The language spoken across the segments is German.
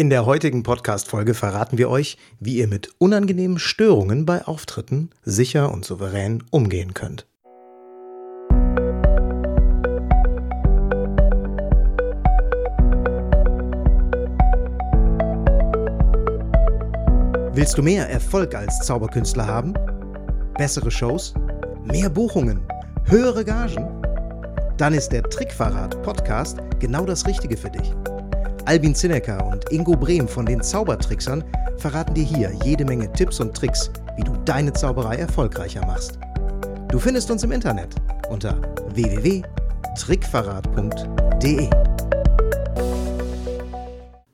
In der heutigen Podcast-Folge verraten wir euch, wie ihr mit unangenehmen Störungen bei Auftritten sicher und souverän umgehen könnt. Willst du mehr Erfolg als Zauberkünstler haben? Bessere Shows? Mehr Buchungen? Höhere Gagen? Dann ist der Trickverrat Podcast genau das Richtige für dich. Albin Zinecker und Ingo Brehm von den Zaubertricksern verraten dir hier jede Menge Tipps und Tricks, wie du deine Zauberei erfolgreicher machst. Du findest uns im Internet unter www.trickverrat.de.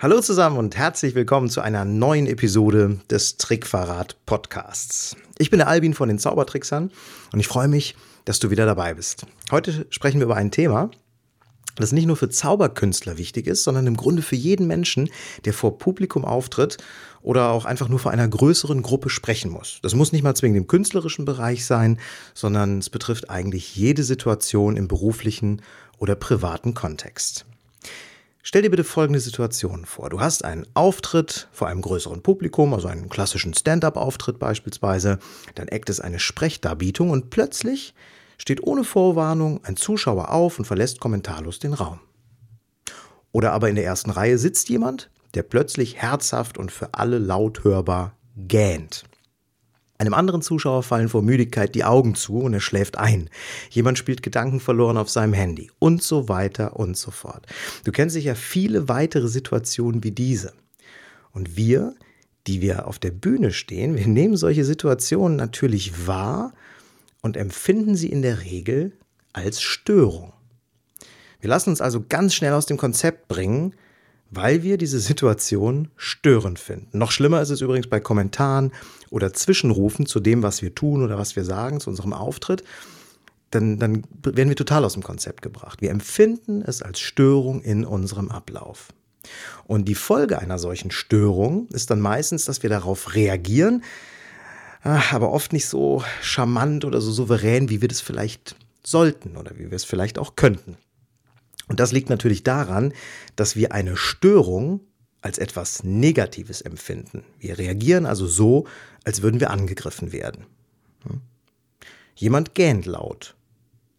Hallo zusammen und herzlich willkommen zu einer neuen Episode des Trickverrat Podcasts. Ich bin der Albin von den Zaubertricksern und ich freue mich, dass du wieder dabei bist. Heute sprechen wir über ein Thema, das nicht nur für Zauberkünstler wichtig ist, sondern im Grunde für jeden Menschen, der vor Publikum auftritt oder auch einfach nur vor einer größeren Gruppe sprechen muss. Das muss nicht mal zwingend im künstlerischen Bereich sein, sondern es betrifft eigentlich jede Situation im beruflichen oder privaten Kontext. Stell dir bitte folgende Situation vor. Du hast einen Auftritt vor einem größeren Publikum, also einen klassischen Stand-up-Auftritt beispielsweise, dann eckt es eine Sprechdarbietung und plötzlich steht ohne Vorwarnung ein Zuschauer auf und verlässt kommentarlos den Raum. Oder aber in der ersten Reihe sitzt jemand, der plötzlich herzhaft und für alle laut hörbar gähnt. Einem anderen Zuschauer fallen vor Müdigkeit die Augen zu und er schläft ein. Jemand spielt gedankenverloren auf seinem Handy und so weiter und so fort. Du kennst sicher viele weitere Situationen wie diese. Und wir, die wir auf der Bühne stehen, wir nehmen solche Situationen natürlich wahr und empfinden sie in der Regel als Störung. Wir lassen uns also ganz schnell aus dem Konzept bringen, weil wir diese Situation störend finden. Noch schlimmer ist es übrigens bei Kommentaren oder Zwischenrufen zu dem, was wir tun oder was wir sagen, zu unserem Auftritt. Dann, dann werden wir total aus dem Konzept gebracht. Wir empfinden es als Störung in unserem Ablauf. Und die Folge einer solchen Störung ist dann meistens, dass wir darauf reagieren, aber oft nicht so charmant oder so souverän, wie wir das vielleicht sollten oder wie wir es vielleicht auch könnten. Und das liegt natürlich daran, dass wir eine Störung als etwas Negatives empfinden. Wir reagieren also so, als würden wir angegriffen werden. Hm? Jemand gähnt laut.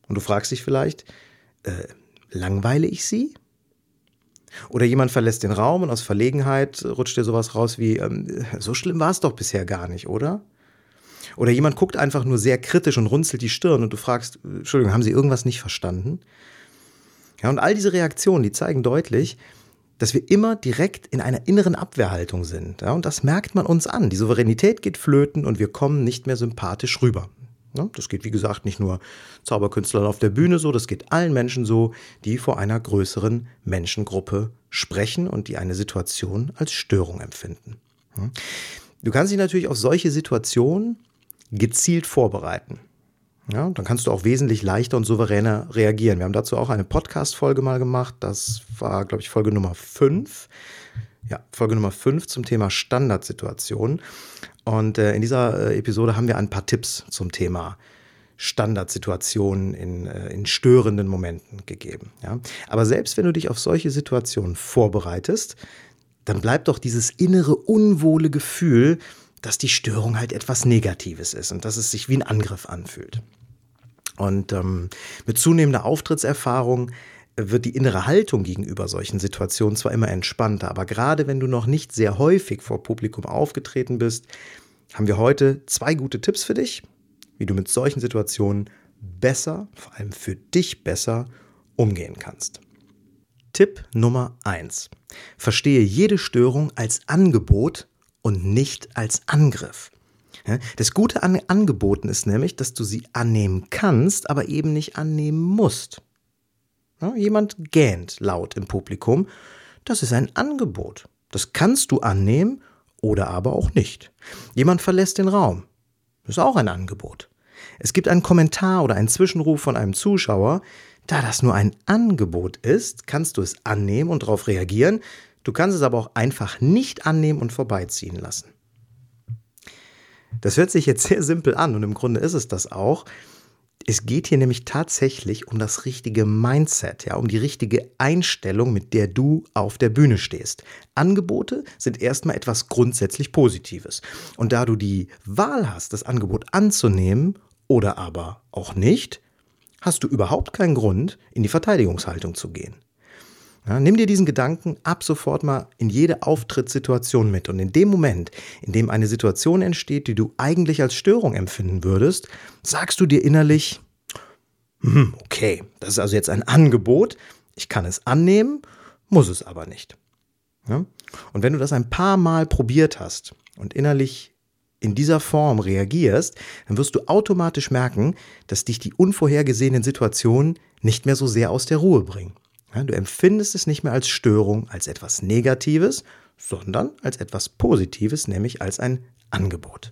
Und du fragst dich vielleicht, äh, langweile ich sie? Oder jemand verlässt den Raum und aus Verlegenheit rutscht dir sowas raus wie, ähm, so schlimm war es doch bisher gar nicht, oder? Oder jemand guckt einfach nur sehr kritisch und runzelt die Stirn und du fragst, Entschuldigung, haben Sie irgendwas nicht verstanden? Ja, und all diese Reaktionen, die zeigen deutlich, dass wir immer direkt in einer inneren Abwehrhaltung sind. Ja, und das merkt man uns an. Die Souveränität geht flöten und wir kommen nicht mehr sympathisch rüber. Ja, das geht, wie gesagt, nicht nur Zauberkünstlern auf der Bühne so, das geht allen Menschen so, die vor einer größeren Menschengruppe sprechen und die eine Situation als Störung empfinden. Du kannst dich natürlich auf solche Situationen gezielt vorbereiten. Ja, dann kannst du auch wesentlich leichter und souveräner reagieren. Wir haben dazu auch eine Podcast-Folge mal gemacht. Das war, glaube ich, Folge Nummer 5. Ja, Folge Nummer 5 zum Thema Standardsituationen. Und äh, in dieser äh, Episode haben wir ein paar Tipps zum Thema Standardsituationen in, äh, in störenden Momenten gegeben. Ja? Aber selbst wenn du dich auf solche Situationen vorbereitest, dann bleibt doch dieses innere unwohle Gefühl, dass die Störung halt etwas Negatives ist und dass es sich wie ein Angriff anfühlt. Und ähm, mit zunehmender Auftrittserfahrung wird die innere Haltung gegenüber solchen Situationen zwar immer entspannter, aber gerade wenn du noch nicht sehr häufig vor Publikum aufgetreten bist, haben wir heute zwei gute Tipps für dich, wie du mit solchen Situationen besser, vor allem für dich besser, umgehen kannst. Tipp Nummer eins: Verstehe jede Störung als Angebot und nicht als Angriff. Das Gute an Angeboten ist nämlich, dass du sie annehmen kannst, aber eben nicht annehmen musst. Jemand gähnt laut im Publikum. Das ist ein Angebot. Das kannst du annehmen oder aber auch nicht. Jemand verlässt den Raum. Das ist auch ein Angebot. Es gibt einen Kommentar oder einen Zwischenruf von einem Zuschauer. Da das nur ein Angebot ist, kannst du es annehmen und darauf reagieren. Du kannst es aber auch einfach nicht annehmen und vorbeiziehen lassen. Das hört sich jetzt sehr simpel an und im Grunde ist es das auch. Es geht hier nämlich tatsächlich um das richtige Mindset, ja, um die richtige Einstellung, mit der du auf der Bühne stehst. Angebote sind erstmal etwas grundsätzlich Positives. Und da du die Wahl hast, das Angebot anzunehmen oder aber auch nicht, hast du überhaupt keinen Grund, in die Verteidigungshaltung zu gehen. Ja, nimm dir diesen Gedanken ab sofort mal in jede Auftrittssituation mit. Und in dem Moment, in dem eine Situation entsteht, die du eigentlich als Störung empfinden würdest, sagst du dir innerlich, hm, okay, das ist also jetzt ein Angebot, ich kann es annehmen, muss es aber nicht. Ja? Und wenn du das ein paar Mal probiert hast und innerlich in dieser Form reagierst, dann wirst du automatisch merken, dass dich die unvorhergesehenen Situationen nicht mehr so sehr aus der Ruhe bringen. Du empfindest es nicht mehr als Störung, als etwas Negatives, sondern als etwas Positives, nämlich als ein Angebot.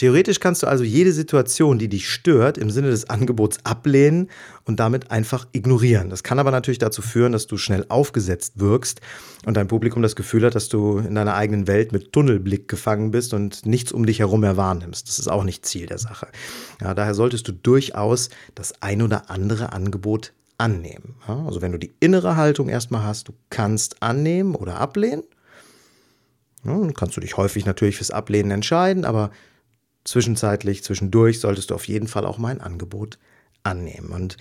Theoretisch kannst du also jede Situation, die dich stört, im Sinne des Angebots ablehnen und damit einfach ignorieren. Das kann aber natürlich dazu führen, dass du schnell aufgesetzt wirkst und dein Publikum das Gefühl hat, dass du in deiner eigenen Welt mit Tunnelblick gefangen bist und nichts um dich herum mehr wahrnimmst. Das ist auch nicht Ziel der Sache. Ja, daher solltest du durchaus das ein oder andere Angebot annehmen. Also wenn du die innere Haltung erstmal hast, du kannst annehmen oder ablehnen. Dann kannst du dich häufig natürlich fürs Ablehnen entscheiden, aber zwischenzeitlich, zwischendurch solltest du auf jeden Fall auch mal ein Angebot annehmen. Und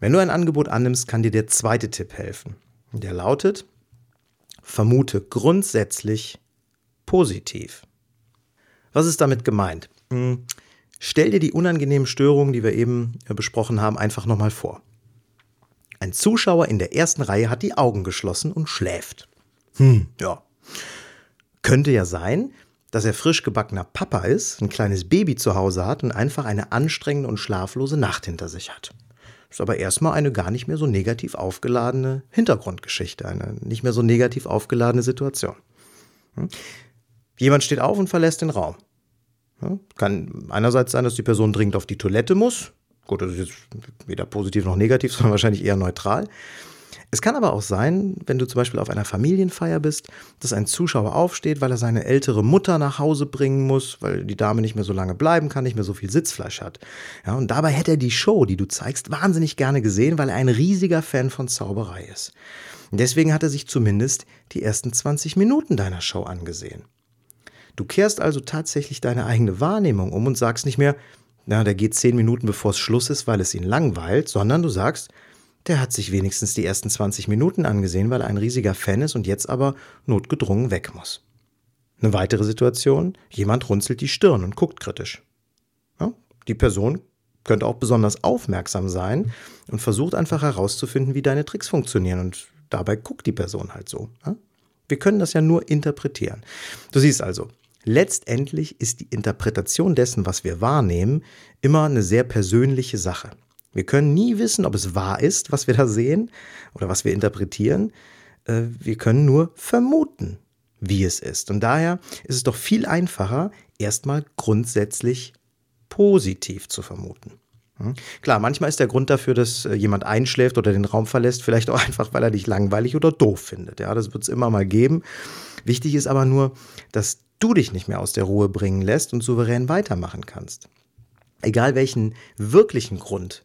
wenn du ein Angebot annimmst, kann dir der zweite Tipp helfen. Der lautet, vermute grundsätzlich positiv. Was ist damit gemeint? Hm, stell dir die unangenehmen Störungen, die wir eben äh, besprochen haben, einfach nochmal vor. Ein Zuschauer in der ersten Reihe hat die Augen geschlossen und schläft. Hm, ja. Könnte ja sein, dass er frisch gebackener Papa ist, ein kleines Baby zu Hause hat und einfach eine anstrengende und schlaflose Nacht hinter sich hat. Ist aber erstmal eine gar nicht mehr so negativ aufgeladene Hintergrundgeschichte, eine nicht mehr so negativ aufgeladene Situation. Hm? Jemand steht auf und verlässt den Raum. Kann einerseits sein, dass die Person dringend auf die Toilette muss. Gut, das ist jetzt weder positiv noch negativ, sondern wahrscheinlich eher neutral. Es kann aber auch sein, wenn du zum Beispiel auf einer Familienfeier bist, dass ein Zuschauer aufsteht, weil er seine ältere Mutter nach Hause bringen muss, weil die Dame nicht mehr so lange bleiben kann, nicht mehr so viel Sitzfleisch hat. Ja, und dabei hätte er die Show, die du zeigst, wahnsinnig gerne gesehen, weil er ein riesiger Fan von Zauberei ist. Deswegen hat er sich zumindest die ersten 20 Minuten deiner Show angesehen. Du kehrst also tatsächlich deine eigene Wahrnehmung um und sagst nicht mehr, na, der geht 10 Minuten bevor es Schluss ist, weil es ihn langweilt, sondern du sagst, der hat sich wenigstens die ersten 20 Minuten angesehen, weil er ein riesiger Fan ist und jetzt aber notgedrungen weg muss. Eine weitere Situation, jemand runzelt die Stirn und guckt kritisch. Ja, die Person könnte auch besonders aufmerksam sein und versucht einfach herauszufinden, wie deine Tricks funktionieren und dabei guckt die Person halt so. Ja? Wir können das ja nur interpretieren. Du siehst also, letztendlich ist die Interpretation dessen, was wir wahrnehmen, immer eine sehr persönliche Sache. Wir können nie wissen, ob es wahr ist, was wir da sehen oder was wir interpretieren. Äh, wir können nur vermuten, wie es ist. Und daher ist es doch viel einfacher, erstmal grundsätzlich positiv zu vermuten. Hm? Klar, manchmal ist der Grund dafür, dass äh, jemand einschläft oder den Raum verlässt, vielleicht auch einfach, weil er dich langweilig oder doof findet. Ja, das wird es immer mal geben. Wichtig ist aber nur, dass du dich nicht mehr aus der Ruhe bringen lässt und souverän weitermachen kannst. Egal welchen wirklichen Grund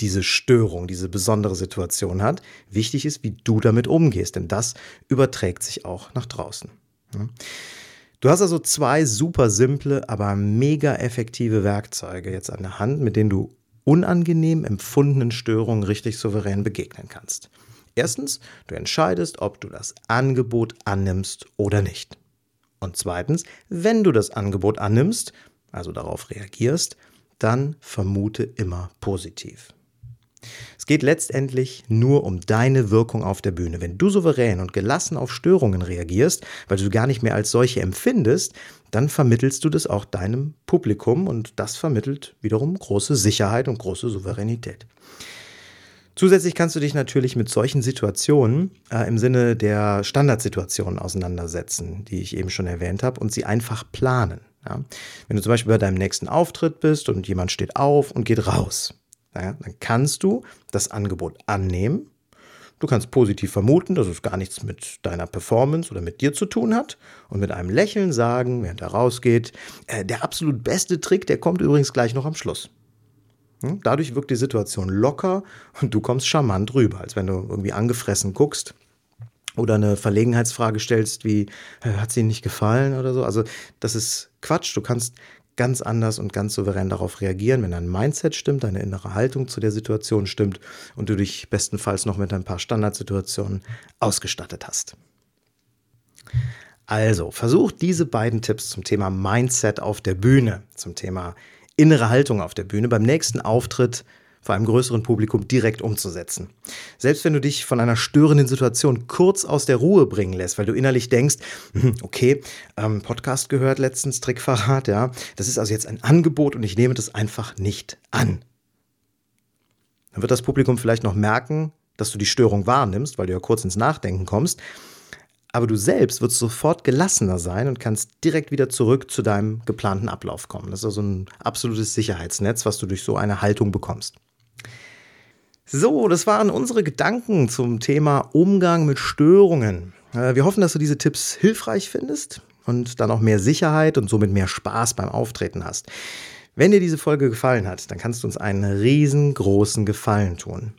diese Störung, diese besondere Situation hat. Wichtig ist, wie du damit umgehst, denn das überträgt sich auch nach draußen. Du hast also zwei super simple, aber mega effektive Werkzeuge jetzt an der Hand, mit denen du unangenehm empfundenen Störungen richtig souverän begegnen kannst. Erstens, du entscheidest, ob du das Angebot annimmst oder nicht. Und zweitens, wenn du das Angebot annimmst, also darauf reagierst, dann vermute immer positiv. Es geht letztendlich nur um deine Wirkung auf der Bühne. Wenn du souverän und gelassen auf Störungen reagierst, weil du gar nicht mehr als solche empfindest, dann vermittelst du das auch deinem Publikum und das vermittelt wiederum große Sicherheit und große Souveränität. Zusätzlich kannst du dich natürlich mit solchen Situationen äh, im Sinne der Standardsituationen auseinandersetzen, die ich eben schon erwähnt habe, und sie einfach planen. Ja? Wenn du zum Beispiel bei deinem nächsten Auftritt bist und jemand steht auf und geht raus, ja, dann kannst du das Angebot annehmen. Du kannst positiv vermuten, dass es gar nichts mit deiner Performance oder mit dir zu tun hat und mit einem Lächeln sagen, während er rausgeht, äh, der absolut beste Trick, der kommt übrigens gleich noch am Schluss. Hm? Dadurch wirkt die Situation locker und du kommst charmant rüber, als wenn du irgendwie angefressen guckst oder eine Verlegenheitsfrage stellst, wie hat sie nicht gefallen oder so. Also das ist Quatsch. Du kannst ganz anders und ganz souverän darauf reagieren, wenn dein Mindset stimmt, deine innere Haltung zu der Situation stimmt und du dich bestenfalls noch mit ein paar Standardsituationen ausgestattet hast. Also, versuch diese beiden Tipps zum Thema Mindset auf der Bühne, zum Thema innere Haltung auf der Bühne beim nächsten Auftritt vor einem größeren Publikum direkt umzusetzen. Selbst wenn du dich von einer störenden Situation kurz aus der Ruhe bringen lässt, weil du innerlich denkst, hm, okay, ähm, Podcast gehört letztens, Trickverrat, ja, das ist also jetzt ein Angebot und ich nehme das einfach nicht an. Dann wird das Publikum vielleicht noch merken, dass du die Störung wahrnimmst, weil du ja kurz ins Nachdenken kommst. Aber du selbst wirst sofort gelassener sein und kannst direkt wieder zurück zu deinem geplanten Ablauf kommen. Das ist also ein absolutes Sicherheitsnetz, was du durch so eine Haltung bekommst. So, das waren unsere Gedanken zum Thema Umgang mit Störungen. Äh, wir hoffen, dass du diese Tipps hilfreich findest und dann auch mehr Sicherheit und somit mehr Spaß beim Auftreten hast. Wenn dir diese Folge gefallen hat, dann kannst du uns einen riesengroßen Gefallen tun.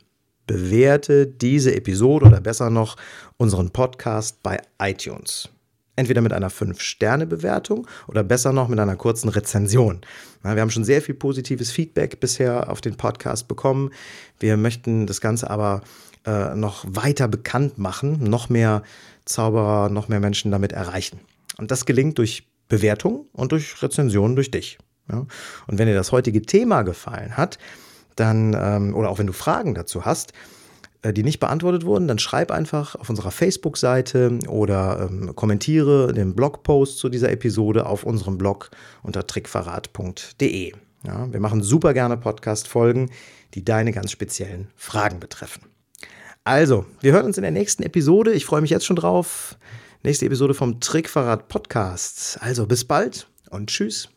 Bewerte diese Episode oder besser noch unseren Podcast bei iTunes. Entweder mit einer 5-Sterne-Bewertung oder besser noch mit einer kurzen Rezension. Wir haben schon sehr viel positives Feedback bisher auf den Podcast bekommen. Wir möchten das Ganze aber äh, noch weiter bekannt machen, noch mehr Zauberer, noch mehr Menschen damit erreichen. Und das gelingt durch Bewertung und durch Rezensionen durch dich. Ja? Und wenn dir das heutige Thema gefallen hat, dann, ähm, oder auch wenn du Fragen dazu hast, äh, die nicht beantwortet wurden, dann schreib einfach auf unserer Facebook-Seite oder ähm, kommentiere den Blogpost zu dieser Episode auf unserem Blog unter trickverrat.de. Ja, wir machen super gerne Podcast-Folgen, die deine ganz speziellen Fragen betreffen. Also, wir hören uns in der nächsten Episode. Ich freue mich jetzt schon drauf. Nächste Episode vom Trickverrat Podcast. Also bis bald und tschüss.